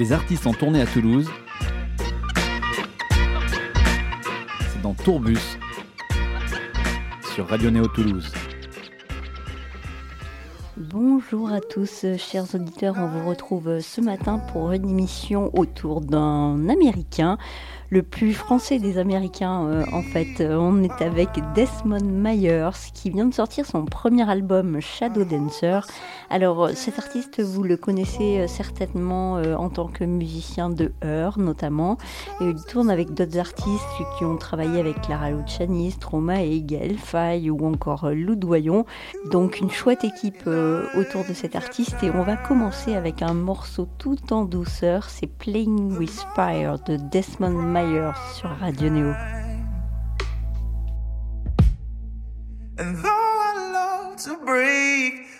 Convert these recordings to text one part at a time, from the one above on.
Les artistes en tournée à Toulouse. C'est dans Tourbus sur Radio Néo Toulouse. Bonjour à tous, chers auditeurs. On vous retrouve ce matin pour une émission autour d'un Américain le plus français des Américains euh, en fait. Euh, on est avec Desmond Myers qui vient de sortir son premier album Shadow Dancer. Alors euh, cet artiste, vous le connaissez certainement en tant que musicien de Heur notamment. Et il tourne avec d'autres artistes qui ont travaillé avec Clara Luciani, Stromae, Gaël Faye ou encore Lou Doyon. Donc une chouette équipe autour de cet artiste et on va commencer avec un morceau tout en douceur, c'est Playing with Fire de Desmond Myers sur Radio Néo. And though I love to break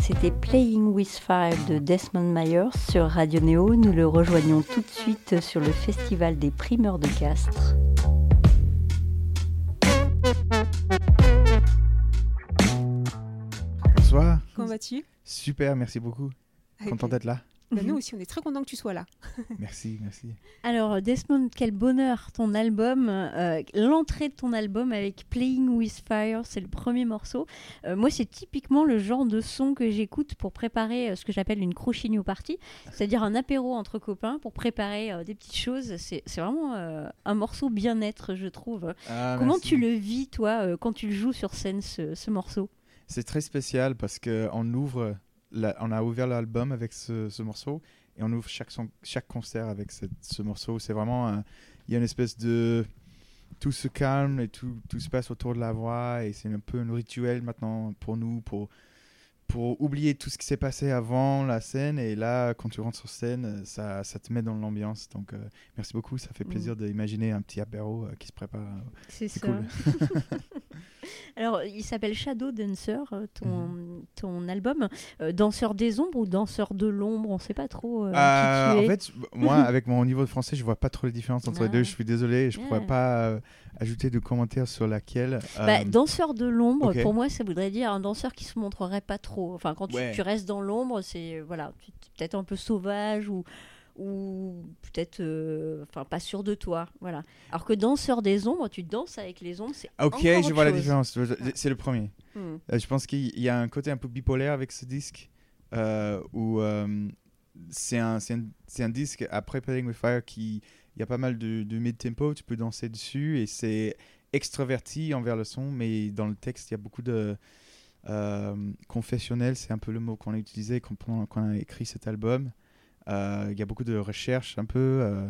C'était Playing with Fire de Desmond Myers sur Radio Neo. Nous le rejoignons tout de suite sur le Festival des primeurs de Castres. Bonsoir. Comment vas-tu? Super, merci beaucoup. Content d'être là. Bah, nous mhm. aussi, on est très content que tu sois là. merci, merci. Alors, Desmond, quel bonheur ton album, euh, l'entrée de ton album avec Playing with Fire, c'est le premier morceau. Euh, moi, c'est typiquement le genre de son que j'écoute pour préparer euh, ce que j'appelle une crouchigno party, c'est-à-dire un apéro entre copains pour préparer des petites choses. C'est vraiment un morceau bien-être, je trouve. Ah, Comment tu le vis, toi, quand tu le joues sur scène, ce, ce morceau? C'est très spécial parce qu'on ouvre on a ouvert l'album avec ce, morceau et on ouvre chaque, chaque concert avec ce morceau. C'est vraiment, il y a une espèce de tout se calme et tout, tout, se passe autour de la voix et c'est un peu un rituel maintenant pour nous pour pour oublier tout ce qui s'est passé avant la scène. Et là quand tu rentres sur scène ça, ça te met dans l'ambiance. Donc euh, merci beaucoup. Ça fait mm. plaisir d'imaginer un petit apéro euh, qui se prépare c'est cool Alors, il s'appelle Shadow Dancer, euh, ton, mhm. ton album. Euh, danseur des ombres ou danseur de l'ombre On ne sait pas trop. Euh, en fait, moi, avec mon niveau de français, je vois pas trop les différences entre les deux. Je suis désolé, je ne pourrais pas ajouter de commentaires sur laquelle. Bah, danseur de l'ombre, pour moi, ça voudrait dire un danseur qui se montrerait pas trop. Enfin, quand tu, tu restes dans l'ombre, c'est voilà, peut-être un peu sauvage ou ou peut-être euh, enfin pas sûr de toi voilà. Alors que danseur des ombres tu danses avec les ombres c'est ok je vois la différence. C'est le premier. Hmm. euh, je pense qu'il y a un côté un peu bipolaire avec ce disque euh, où c'est un, disque après Playing with Fire qui il y a pas mal de, de mid-tempo, tu peux danser dessus et c'est extraverti envers le son, mais dans le texte il y a beaucoup de confessionnel, c'est un peu le mot qu'on a utilisé quand on a écrit cet album. Euh, il y a beaucoup de recherches un peu euh,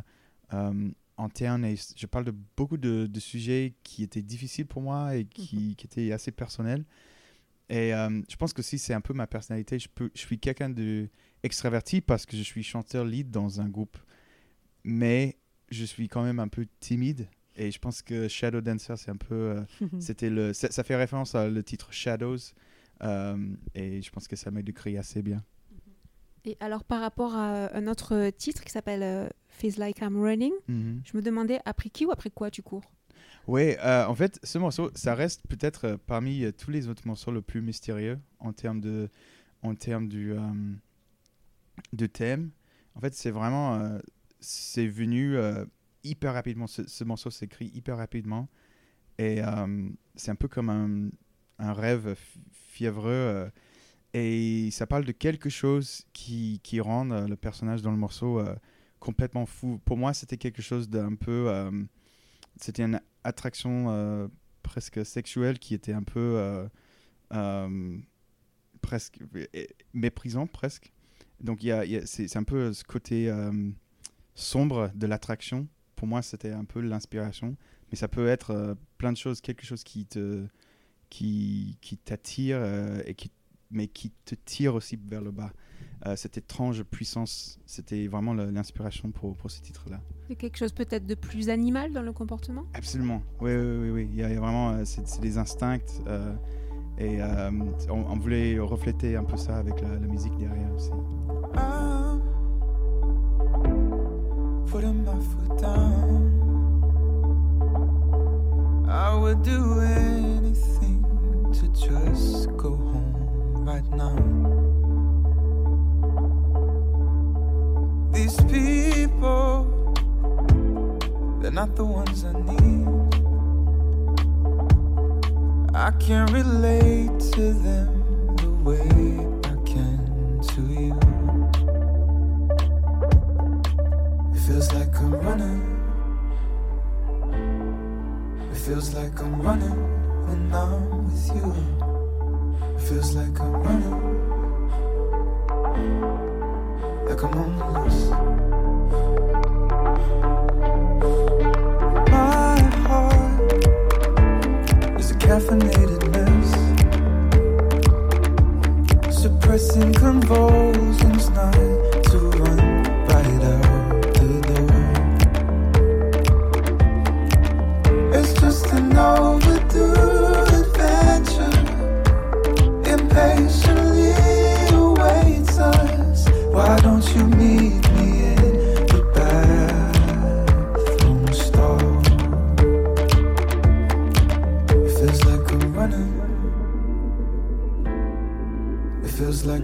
euh, internes et je parle de beaucoup de, de sujets qui étaient difficiles pour moi et qui, qui étaient assez personnels. Et euh, je pense que si c'est un peu ma personnalité, je, peux, je suis quelqu'un de extraverti parce que je suis chanteur lead dans un groupe. Mais je suis quand même un peu timide. Et je pense que Shadow Dancer, c'est un peu. euh, c'était le, ça, ça fait référence à le titre Shadows. euh, et je pense que ça m'a décrit assez bien. Et alors, par rapport à un autre titre qui s'appelle euh, Feels Like I'm Running, Mhm. je me demandais après qui ou après quoi tu cours? Ouais, euh, en fait, ce morceau, ça reste peut-être euh, parmi euh, tous les autres morceaux le plus mystérieux en termes de, en termes du, euh, de thème. En fait, c'est vraiment, euh, c'est venu euh, hyper rapidement. Ce, ce morceau s'écrit hyper rapidement et euh, c'est un peu comme un, un rêve fi- fiévreux. Et ça parle de quelque chose qui, qui rend euh, le personnage dans le morceau euh, complètement fou. Pour moi, c'était quelque chose d'un peu. euh, c'était une attraction presque sexuelle qui était un peu presque méprisant presque. Donc y y a- c'est un peu ce côté sombre de l'attraction. Pour moi, c'était un peu l'inspiration, mais ça peut être plein de choses, quelque chose qui te qui, qui t'attire et qui mais qui te tire aussi vers le bas. Euh, cette étrange puissance, c'était vraiment l'inspiration pour, pour ce titre-là. Il y a quelque chose peut-être de plus animal dans le comportement? Absolument. Oui, oui, oui. oui. Il, y a, il y a vraiment, euh, c'est des instincts. euh, et euh, on, on voulait refléter un peu ça avec la, la musique derrière aussi. I'm putting my foot down. I would do anything I can't relate to them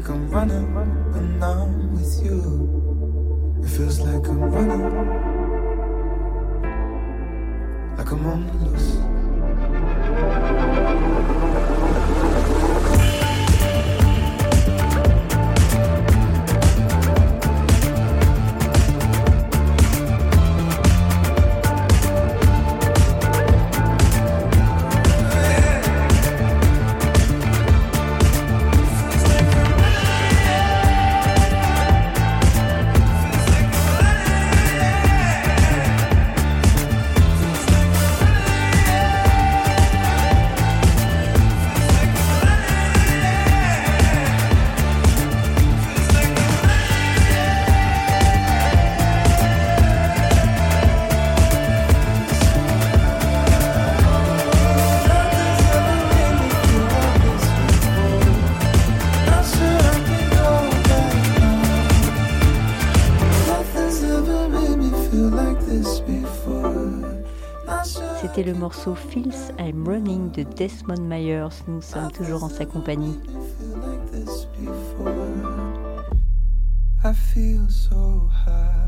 like I'm running when I'm with you. It feels like I'm running. Like I'm on the loose. Morceau Feels I'm Running de Desmond Myers. Nous sommes toujours en sa compagnie. I feel so high.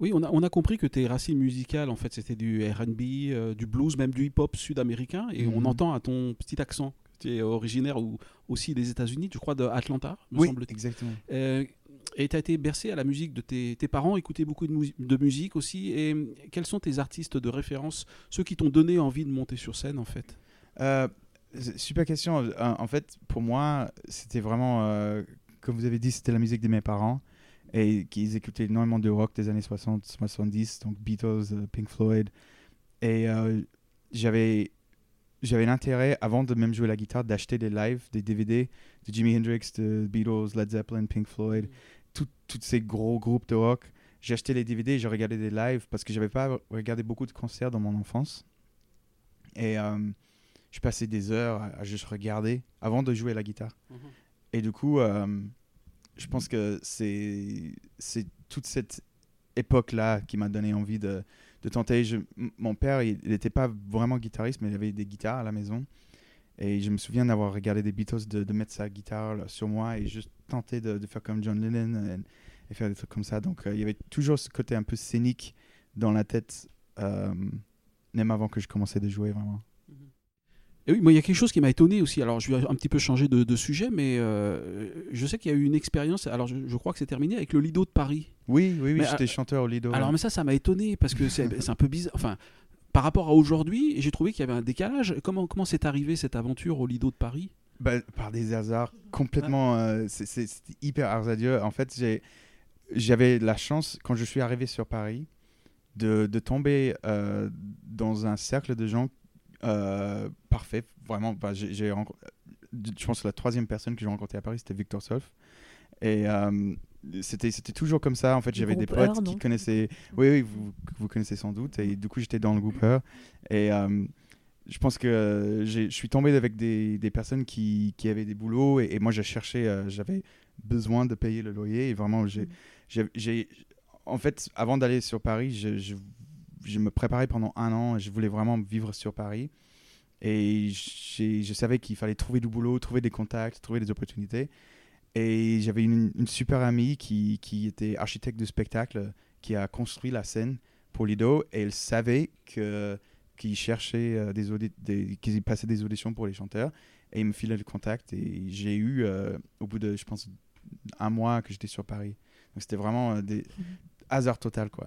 Oui, on a, on a compris que tes racines musicales, en fait, c'était du RB, euh, du blues, même du hip-hop sud-américain. Et on Mhm. entend à ton petit accent tu es originaire ou, aussi des États-Unis, je crois d'Atlanta, me Oui, semble-t-il. exactement. Euh, et tu as été bercé à la musique de tes, tes parents, écouté beaucoup de, mus- de musique aussi. Et quels sont tes artistes de référence, ceux qui t'ont donné envie de monter sur scène en fait? Euh, super question. En fait, pour moi, c'était vraiment, euh, comme vous avez dit, c'était la musique de mes parents et qu'ils écoutaient énormément de rock des années 60, 70, donc Beatles, euh, Pink Floyd. Et euh, j'avais j'avais l'intérêt, avant de même jouer la guitare, d'acheter des lives, des DVD de Jimi Hendrix, de Beatles, Led Zeppelin, Pink Floyd, tout- tous ces gros groupes de rock. J'ai acheté les DVD et j'ai regardé des lives parce que j'avais pas regardé beaucoup de concerts dans mon enfance. Et euh, je passais des heures à, juste regarder avant de jouer la guitare. Et du coup, euh, je pense que c'est toute cette époque-là qui m'a donné envie de, de tenter. Je- mon père, il n'était pas vraiment guitariste, mais il avait des guitares à la maison. Et je me souviens d'avoir regardé des Beatles, de, de mettre sa guitare là, sur moi et juste tenter de, de faire comme John Lennon et, et faire des trucs comme ça. Donc euh, il y avait toujours ce côté un peu scénique dans la tête, euh, même avant que je commençais de jouer vraiment. Et oui, moi, il y a quelque chose qui m'a étonné aussi. Alors, je vais un petit peu changer de, de sujet, mais euh, je sais qu'il y a eu une expérience. Alors, je, je crois que c'est terminé avec le Lido de Paris. Oui, oui, oui, j'étais chanteur au Lido. Alors, mais ça, ça m'a étonné parce que c'est c'est un peu bizarre. Enfin, par rapport à aujourd'hui, j'ai trouvé qu'il y avait un décalage. Comment comment c'est arrivé cette aventure au Lido de Paris? Bah, par des hasards complètement. euh, c'est- hyper hasardeux. En fait, j'avais la chance, quand je suis arrivé sur Paris, de, de tomber euh, dans un cercle de gens euh, parfaits. Vraiment, bah, j'ai je pense que la troisième personne que j'ai rencontrée à Paris, c'était Victor Solf. Et euh, c'était c'était toujours comme ça. En fait, j'avais des potes qui connaissaient. Oui, oui, vous, vous connaissez sans doute. Et du coup, j'étais dans le groupe Heure. Et euh, je pense que euh, je suis tombé avec des, des personnes qui, qui avaient des boulots. Et, et moi, j'ai cherché, euh, j'avais besoin de payer le loyer. Et vraiment, j'ai. Mm. j'ai- j'ai- En fait, avant d'aller sur Paris, je, je, je me préparais pendant un an. et Je voulais vraiment vivre sur Paris. Et je savais qu'il fallait trouver du boulot, trouver des contacts, trouver des opportunités. Et j'avais une, une super amie qui, qui était architecte de spectacle, qui a construit la scène pour Lido. Et elle savait que qu'il cherchait euh, des, des qu'il passait des auditions pour les chanteurs. Et il me filait le contact. Et j'ai eu, euh, au bout de, je pense, un mois que j'étais sur Paris. Donc c'était vraiment euh, des hasard total, quoi.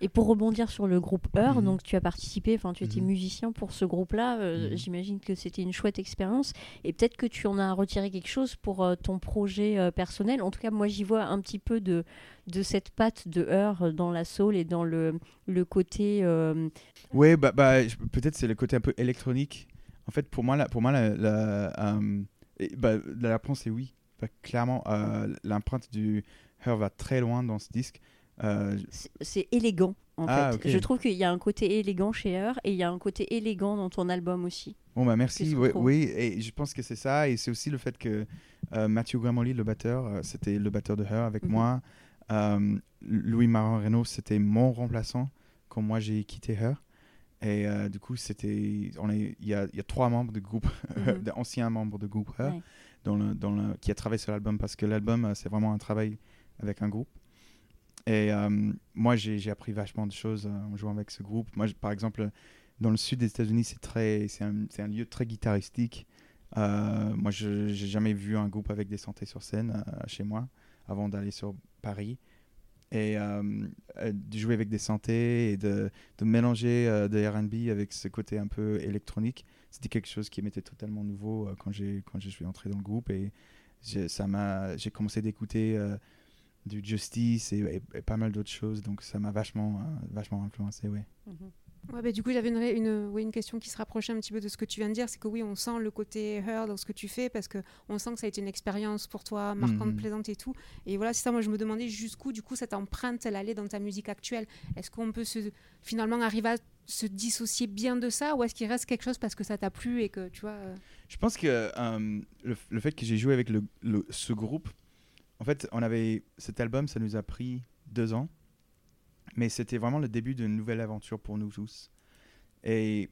Et pour rebondir sur le groupe Heure, Mhm. donc tu as participé, enfin tu étais Mhm. musicien pour ce groupe-là. euh, Mhm. J'imagine que c'était une chouette expérience. Et peut-être que tu en as retiré quelque chose pour euh, ton projet euh, personnel. En tout cas, moi j'y vois un petit peu de, de cette patte de Heure dans la soul et dans le, le côté. Ouais, bah, bah, peut-être c'est le côté un peu électronique. En fait, pour moi, la, pour moi la, la, bah, la réponse est oui. Bah, clairement, l'empreinte du Her va très loin dans ce disque. Euh, c'est- élégant en Ah, fait. Je trouve qu'il y a un côté élégant chez Heure et il y a un côté élégant dans ton album aussi. Bon, bah merci. Oui, trouve oui, et je pense que c'est ça. Et c'est aussi le fait que euh, Mathieu Gramoli, le batteur, euh, c'était le batteur de Her avec Mhm. moi. Euh, Louis Marin Reynaud, c'était mon remplaçant quand moi j'ai quitté Her. Et du coup, c'était, on est, il y a, il y a trois membres du groupe, Mhm. d'anciens membres du groupe Her, Ouais. dans le, dans le, qui a travaillé sur l'album parce que l'album, c'est vraiment un travail avec un groupe. Et euh, moi, j'ai appris vachement de choses euh, en jouant avec ce groupe. Moi, par exemple, dans le sud des États-Unis, c'est un, lieu très guitaristique. Euh, moi, je n'ai jamais vu un groupe avec des santé sur scène chez moi avant d'aller sur Paris. Et de jouer avec des santé et de, mélanger de RB avec ce côté un peu électronique, c'était quelque chose qui m'était totalement nouveau quand, quand je suis entré dans le groupe. Et j'ai, commencé d'écouter du Justice et, et- et pas mal d'autres choses. Donc ça m'a vachement, euh, vachement influencé, ouais. Ouais, bah, du coup, j'avais une, ouais, une question qui se rapprochait un petit peu de ce que tu viens de dire. C'est que oui, on sent le côté her dans ce que tu fais parce que on sent que ça a été une expérience pour toi, marquante, Mhm. plaisante et tout. Et voilà, c'est ça. Moi, je me demandais jusqu'où, du coup, cette empreinte, elle allait dans ta musique actuelle. Est-ce qu'on peut se, finalement arriver à se dissocier bien de ça ou est-ce qu'il reste quelque chose parce que ça t'a plu et que tu vois. euh, Je pense que euh, le, le fait que j'ai joué avec le, le- ce groupe, en fait, on avait cet album, ça nous a pris deux ans, mais c'était vraiment le début d'une nouvelle aventure pour nous tous. Et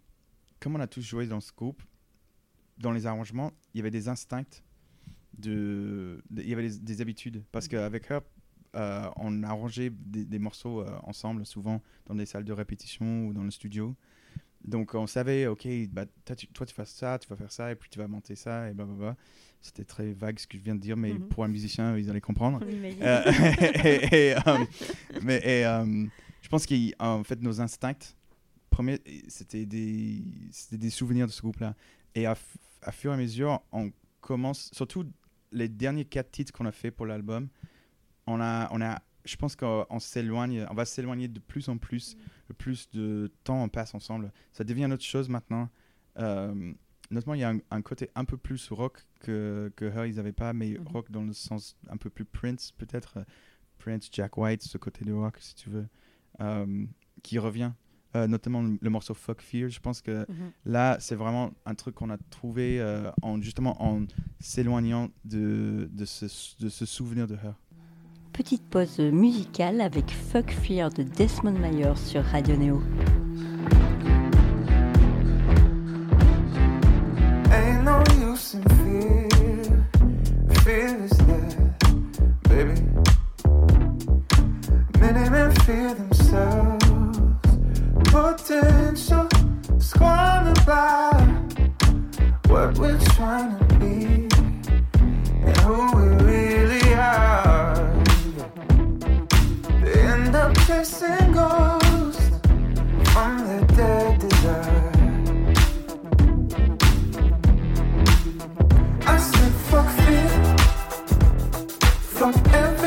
comme on a tous joué dans ce groupe, dans les arrangements, il y avait des instincts, de, de- il y avait des, des habitudes, parce qu'avec Herb, euh, on arrangeait des, des morceaux euh, ensemble, souvent dans des salles de répétition ou dans le studio. Donc on savait, ok, bah, toi, tu, toi tu fais ça, tu vas faire ça, et puis tu vas monter ça, et blablabla. C'était très vague ce que je viens de dire, mais Mhm. pour un musicien, ils allaient comprendre. Euh, et, et, mais et, je pense qu'en fait, nos instincts, premiers, c'était des, souvenirs de ce groupe-là. Et à, fur et à mesure, on commence, surtout les derniers quatre titres qu'on a fait pour l'album, on a, on a, je pense qu'on on s'éloigne, on va s'éloigner de plus en plus, plus de temps on passe ensemble. Ça devient autre chose maintenant. Euh, notamment, il y a un, un côté un peu plus rock que, que Her, ils n'avaient pas, mais Mhm. rock dans le sens un peu plus Prince, peut-être. Prince, Jack White, ce côté de rock, si tu veux, euh, qui revient. Euh, notamment le, le morceau Fuck Fear. Je pense que Mhm. là, c'est vraiment un truc qu'on a trouvé euh, en, justement en s'éloignant de, de, ce, de ce souvenir de Her. Petite pause musicale avec Fuck Fear de Desmond Mayer sur Radio Neo. Ain't no use in fear. Fear baby. Many men fear themselves. Potential squandered what we're trying to ghosts from their dead desire. I said, fuck. Fuck everything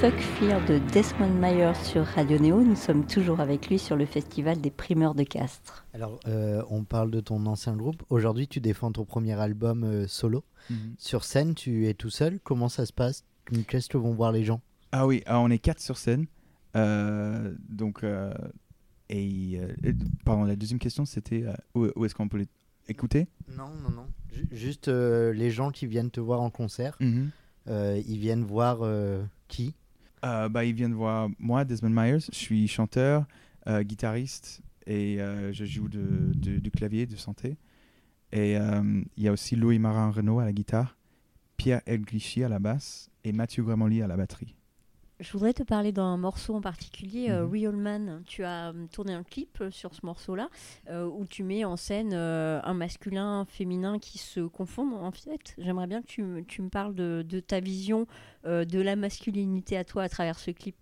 Fuck Fear de Desmond Mayer sur Radio Neo. Nous sommes toujours avec lui sur le festival des primeurs de Castres. Alors, euh, on parle de ton ancien groupe. Aujourd'hui, tu défends ton premier album euh, solo. Mhm. Sur scène, tu es tout seul. Comment ça se passe? Qu'est-ce que vont voir les gens? Ah oui, alors on est quatre sur scène. Euh, donc, euh, et, euh, pardon, la deuxième question c'était euh, où, où est-ce qu'on peut les écouter? Non, non, non. Ju- Juste euh, les gens qui viennent te voir en concert, euh, ils viennent voir euh, qui? Euh, bah, Ils voir moi, Desmond Myers. Je suis chanteur, euh, guitariste et euh, je joue du clavier, de santé. Et euh, il y a aussi Louis Marin Renault à la guitare, Pierre Elglichy à la basse et Mathieu Gramoli à la batterie. Je voudrais te parler d'un morceau en particulier, euh, Mhm. Real Man. Tu as euh, tourné un clip euh, sur ce morceau-là euh, où tu mets en scène euh, un masculin, un féminin qui se confondent en fait. J'aimerais bien que tu, me- tu me parles de, de ta vision de la masculinité à toi à travers ce clip.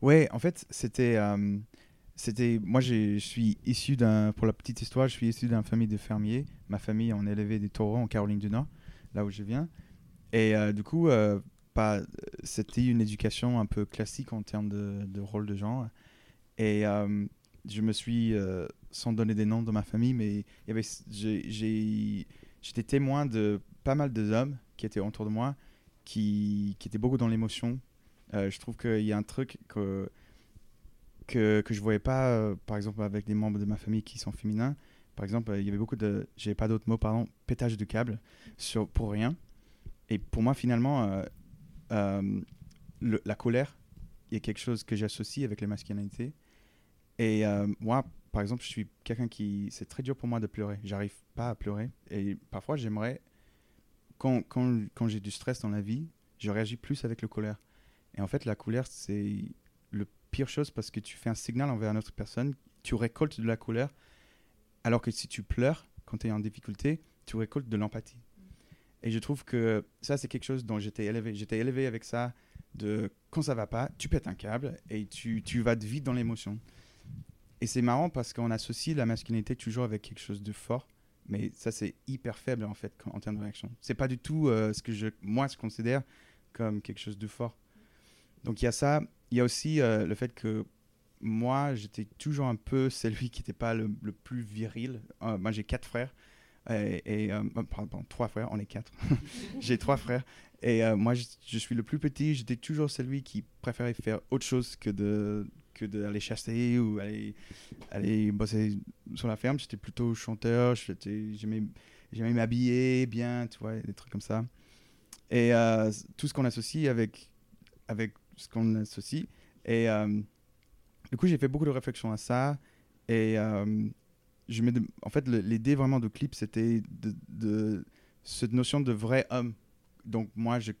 Ouais, en fait, c'était. euh, c'était moi, je suis issu d'un. Pour la petite histoire, je suis issu d'une famille de fermiers. Ma famille, on élevait des taureaux en Caroline du Nord, là où je viens. Et du coup, pas, c'était une éducation un peu classique en termes de, de rôle de genre. Et euh, je me suis, euh, sans donner des noms de ma famille, mais y avait, j'étais témoin de pas mal d'hommes qui étaient autour de moi, qui, qui étaient beaucoup dans l'émotion. Euh, je trouve qu'il y a un truc que, que, que je voyais pas, euh, par exemple, avec des membres de ma famille qui sont féminins. Par exemple, euh, il y avait beaucoup de, j'ai pas d'autres mots, pardon, pétage de câble sur, pour rien. Et pour moi, finalement, euh, euh, le- la colère, il y a quelque chose que j'associe avec les masculinités. Et euh, moi, par exemple, je suis quelqu'un qui. C'est très dur pour moi de pleurer. J'arrive pas à pleurer. Et parfois, j'aimerais. Quand, quand, quand j'ai du stress dans la vie, je réagis plus avec le colère. Et en fait, la colère, c'est le pire chose parce que tu fais un signal envers une autre personne, tu récoltes de la colère, alors que si tu pleures quand tu es en difficulté, tu récoltes de l'empathie. Et je trouve que ça, c'est quelque chose dont j'étais élevé. J'étais élevé avec ça, de quand ça va pas, tu pètes un câble et tu, tu vas vite dans l'émotion. Et c'est marrant parce qu'on associe la masculinité toujours avec quelque chose de fort, mais ça, c'est hyper faible en fait en termes de réaction. C'est pas du tout euh, ce que je, moi, je considère comme quelque chose de fort. Donc il y a ça. Il y a aussi euh, le fait que moi, j'étais toujours un peu celui qui n'était pas le, le plus viril. Euh, moi, j'ai quatre frères. Et, euh, pardon, trois frères, on est quatre. j'ai trois frères. Et euh, moi, je, suis le plus petit. J'étais toujours celui qui préférait faire autre chose que de que d'aller chasser ou aller, aller bosser sur la ferme. J'étais plutôt chanteur. J'aimais m'habiller bien, tu vois, des trucs comme ça. Et euh, tout ce qu'on associe avec, avec ce qu'on associe. Et du coup, j'ai fait beaucoup de réflexions à ça. Et je me dem- en fait, l'idée vraiment du clip, c'était de, de cette notion de vrai homme. Donc, moi, je,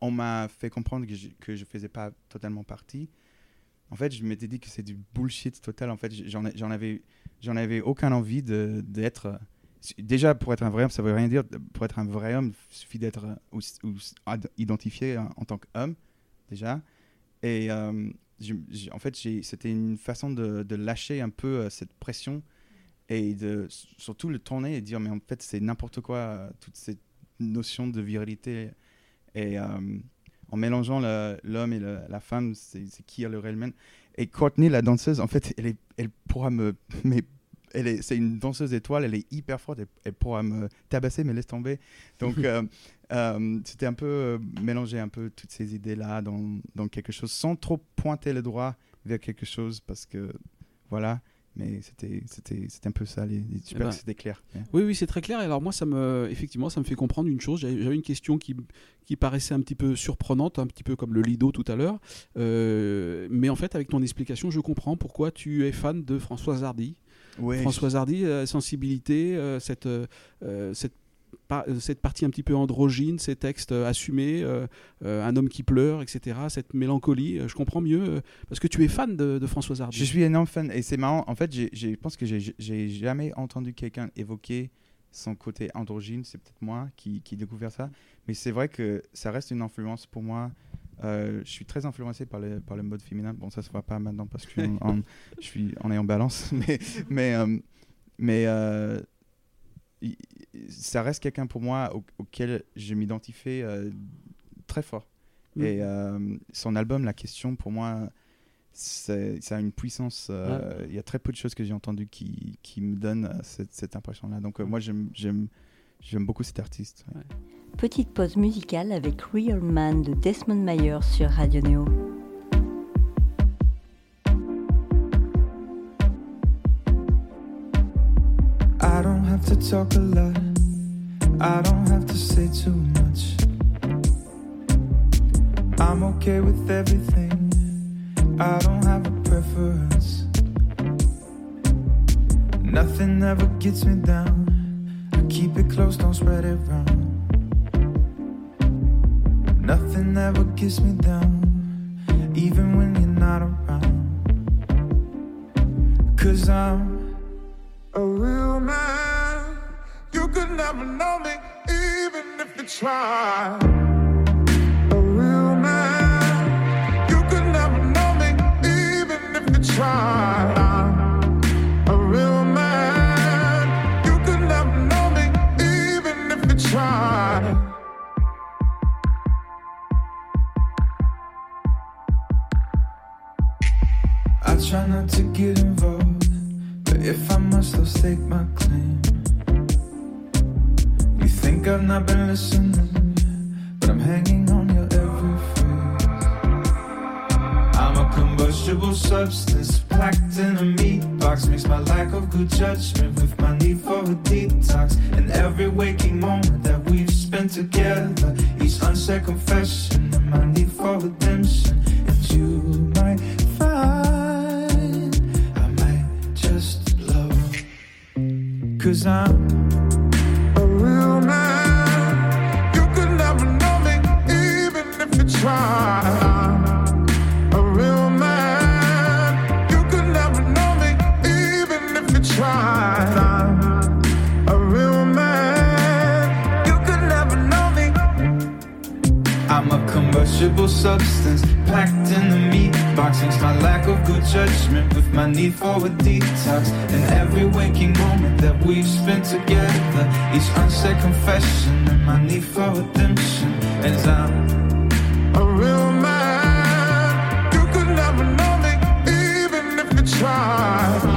on m'a fait comprendre que je, que faisais pas totalement partie. En fait, je m'étais dit que c'est du bullshit total. En fait, j'en, ai- j'en avais, j'en avais aucune envie de, d'être. Déjà, pour être un vrai homme, ça veut rien dire. Pour être un vrai homme, il suffit d'être euh, identifié en, en tant qu'homme, déjà. Et euh, en fait, c'était une façon de, lâcher un peu euh, cette pression et de surtout le tourner et dire, mais en fait, c'est n'importe quoi, euh, toute cette notion de virilité. Et euh, en mélangeant l'homme et la femme, c'est qui est le réel man. Et Courtney, la danseuse, en fait, elle, est, elle pourra me. Mais c'est une danseuse étoile, elle est hyper forte, elle, pourra me tabasser, mais laisse tomber. Donc, euh, c'était un peu euh, mélanger un peu toutes ces idées-là dans, dans quelque chose, sans trop pointer le doigt vers quelque chose, parce que voilà. Mais c'était, un peu ça. Les, les- j'espère ben, que c'était clair. Oui, oui, c'est très clair. Et alors moi, ça me, effectivement, ça me fait comprendre une chose. J'avais une question qui, qui paraissait un petit peu surprenante, un petit peu comme le Lido tout à l'heure. Euh, mais en fait, avec ton explication, je comprends pourquoi tu es fan de Françoise Hardy. Ouais, Françoise Hardy, euh, sensibilité, euh, cette, cette, cette partie un petit peu androgyne, ces textes euh, assumés, euh, euh, un homme qui pleure, etc. Cette mélancolie, euh, je comprends mieux euh, parce que tu es fan de, de Françoise Hardy. Je suis énorme fan et c'est marrant. En fait, je pense que j'ai jamais entendu quelqu'un évoquer son côté androgyne. C'est peut-être moi qui, qui ai découvert ça. Mais c'est vrai que ça reste une influence pour moi. Euh, je suis très influencé par le, par le mode féminin. Bon, ça se voit pas maintenant parce que je suis en, en- je suis, on est en balance. Mais, mais, euh, mais euh, il- ça reste quelqu'un pour moi au- auquel je m'identifie euh, très fort. Mm. Et euh, son album, La Question, pour moi, ça a une puissance. euh, Il y a très peu de choses que j'ai entendues qui, qui me donnent euh, cette, cette impression-là. Donc, moi, j'aime, beaucoup cet artiste. ouais. Petite pause musicale avec Real Man de Desmond Mayer sur Radio Neo. To talk a lot. I don't have to say too much. I'm okay with everything. I don't have a preference. Nothing ever gets me down. I keep it close, don't spread it around. Nothing ever gets me down, even when you're not around. Cause I'm Me, even if you tried. A real man. You could never know me, even if you tried. I'm a real man. You could never know me, even if you tried. I try not to get involved, but if I must, I'll stake my claim. I've not been listening, but I'm hanging on your every phrase. I'm a combustible substance packed in a meat box. Mix my lack of good judgment with my need for a detox. And every waking moment that we've spent together, each unsaid confession, and my need for redemption. And you might find I might just love. Cause I'm I'm a combustible substance packed in the meat box. It's my lack of good judgment with my need for a detox. And every waking moment that we've spent together, each unsaid confession, and my need for redemption. As I'm a real man, you could never know me, even if you tried.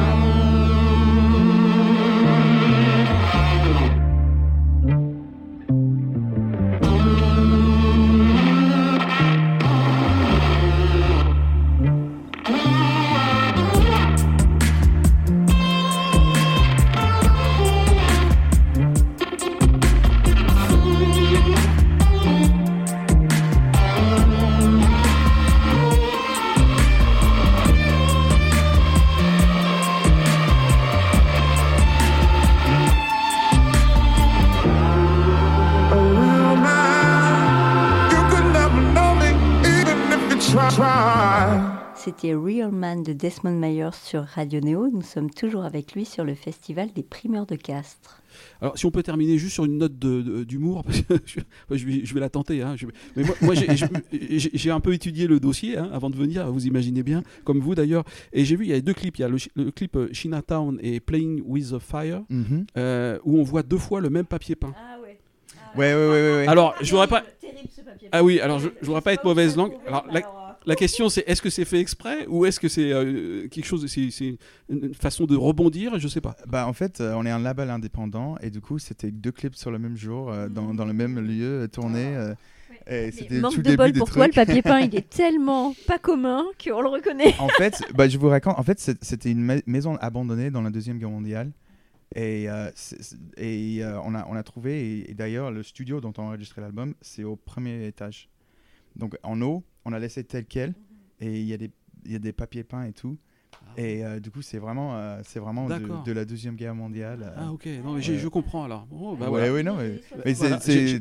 C'était Real Man de Desmond Mayer sur Radio Neo. Nous sommes toujours avec lui sur le festival des primeurs de Castres. Alors, si on peut terminer juste sur une note d'humour, parce que je, vais, je vais la tenter. hein, je vais- mais moi, moi, j'ai- un peu étudié le dossier hein, avant de venir, vous imaginez bien, comme vous d'ailleurs. Et j'ai vu, il y a deux clips. Il y a le, clip euh, Chinatown et Playing with the Fire, Mhm. euh, où on voit deux fois le même papier peint. Ah ouais. Ouais, ouais, ouais, ouais, ouais. Alors, je voudrais pas. Terrible ce papier. Ah oui, alors je ne voudrais pas être mauvaise langue. Alors, la, la question, c'est est-ce que c'est fait exprès ou est-ce que c'est euh, quelque chose, c'est c'est une façon de rebondir Je sais pas. Bah, en fait, euh, on est un label indépendant et du coup, c'était deux clips sur le même jour, euh, dans, dans le même lieu, euh, tournés. euh, et c'était Manque tout de bol pour toi, le papier peint, il est tellement pas commun qu'on le reconnaît. en fait, bah, je vous raconte. En fait, c'était une ma- maison abandonnée dans la deuxième guerre mondiale. Et, euh, et euh, on, a, on a trouvé, et, et d'ailleurs, le studio dont on a enregistré l'album, c'est au premier étage. Donc en haut, on a laissé tel quel, et il y, a des- il y a des papiers peints et tout. Et euh, du coup, c'est vraiment, euh, c'est vraiment de, la deuxième guerre mondiale. euh. Ah ok, non mais je comprends alors. Bon, bah, ouais, voilà. ouais, non, mais, Voilà, c'est-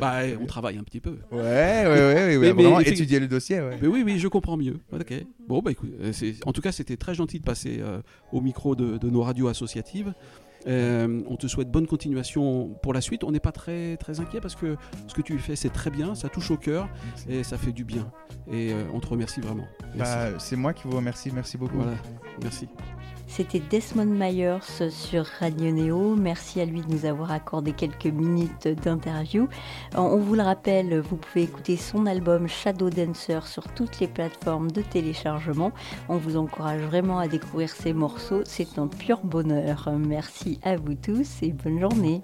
Bah, on travaille un petit peu. Ouais, ouais, ouais, ouais, ouais, Mais- mais vraiment étudier le dossier, ouais. Mais oui, oui, je comprends mieux. Ok. Bon, bah écoute, en tout cas, c'était très gentil de passer au micro de, de nos radios associatives. Euh, on te souhaite bonne continuation pour la suite. On n'est pas très, très inquiet parce que ce que tu fais, c'est très bien, ça touche au cœur et ça fait du bien. Et euh, on te remercie vraiment. Bah, c'est moi qui vous remercie, merci beaucoup. Voilà, merci. C'était Desmond Myers sur Radio Neo. Merci à lui de nous avoir accordé quelques minutes d'interview. On vous le rappelle, vous pouvez écouter son album Shadow Dancer sur toutes les plateformes de téléchargement. On vous encourage vraiment à découvrir ses morceaux. C'est un pur bonheur. Merci à vous tous et bonne journée.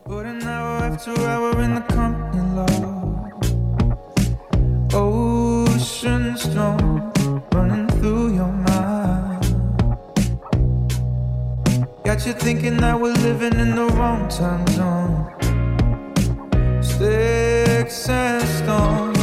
Got you thinking that we're living in the wrong time zone. Sticks and stones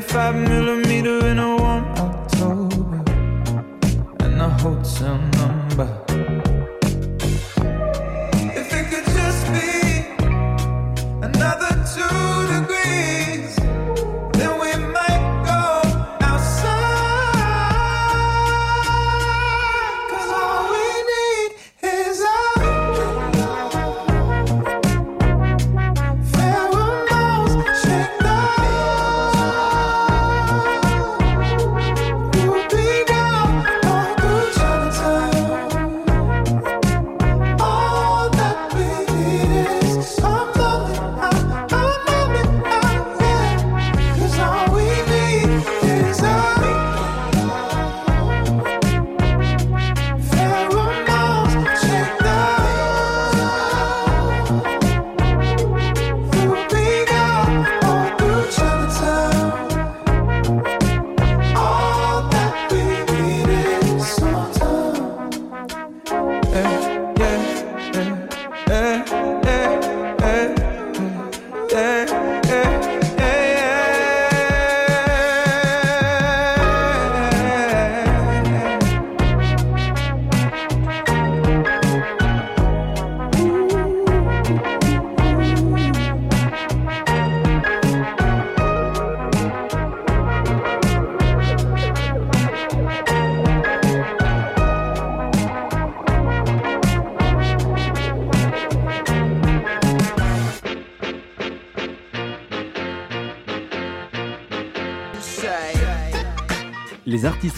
35 millimeter in a warm October, and a hotel number.